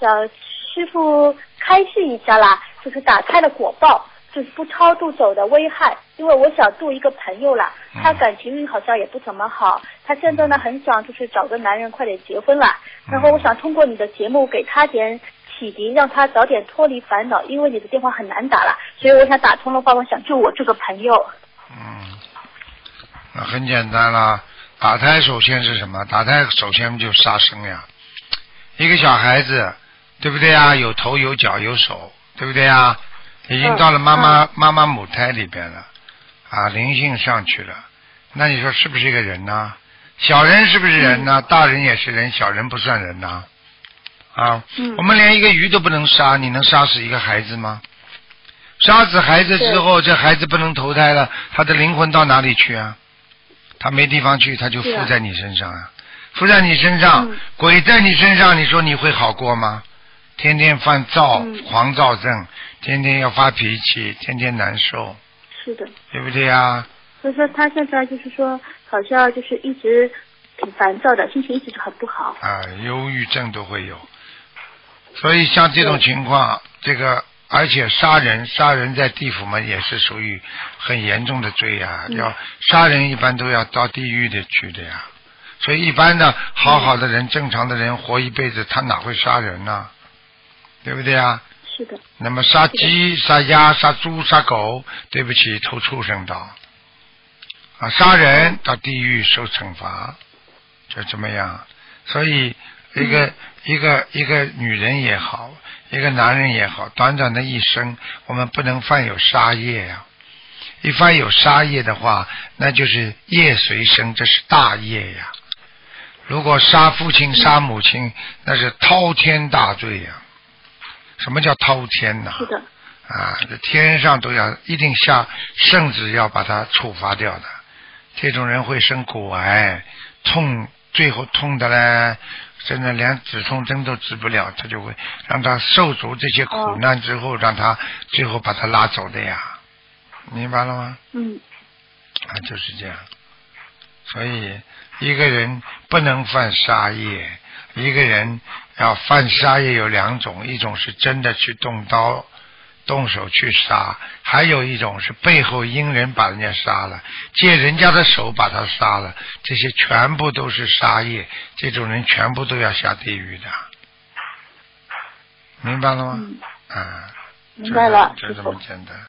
小师傅开示一下啦，就是打胎的果报，就是不超度走的危害。因为我想度一个朋友啦，他感情运好像也不怎么好，他现在呢很想就是找个男人快点结婚啦。然后我想通过你的节目给他点启迪，让他早点脱离烦恼。因为你的电话很难打了，所以我想打通的话，我想救我这个朋友。嗯，那很简单啦。打胎首先是什么？打胎首先就杀生呀。一个小孩子，对不对啊？有头有脚有手，对不对啊？已经到了妈妈妈妈母胎里边了，啊，灵性上去了。那你说是不是一个人呢？小人是不是人呢？大人也是人，小人不算人呐。啊，我们连一个鱼都不能杀，你能杀死一个孩子吗？杀死孩子之后，这孩子不能投胎了，他的灵魂到哪里去啊？他没地方去，他就附在你身上啊，附在你身上，鬼在你身上，你说你会好过吗？天天犯躁，狂躁症，天天要发脾气，天天难受。是的。对不对啊？所以说他现在就是说，好像就是一直挺烦躁的，心情一直很不好。啊，忧郁症都会有。所以像这种情况，这个而且杀人，杀人在地府嘛也是属于很严重的罪呀，要杀人一般都要到地狱里去的呀。所以一般的好好的人，正常的人活一辈子，他哪会杀人呢？对不对啊？是的。那么杀鸡、杀鸭、杀猪、杀狗，对不起，投畜生道。啊，杀人到地狱受惩罚，就这么样。所以一个一个一个女人也好，一个男人也好，短短的一生，我们不能犯有杀业呀。一犯有杀业的话，那就是业随身，这是大业呀。如果杀父亲、杀母亲，那是滔天大罪呀。什么叫滔天呐？是的。啊，这天上都要一定下圣旨要把他处罚掉的。这种人会生骨癌，痛，最后痛的嘞，真的连止痛针都治不了，他就会让他受足这些苦难之后，让他最后把他拉走的呀。明白了吗？嗯。啊，就是这样。所以一个人不能犯杀业，一个人要犯杀业有两种，一种是真的去动刀、动手去杀，还有一种是背后阴人把人家杀了，借人家的手把他杀了，这些全部都是杀业，这种人全部都要下地狱的。明白了吗？嗯。啊。明白了，就这么简单。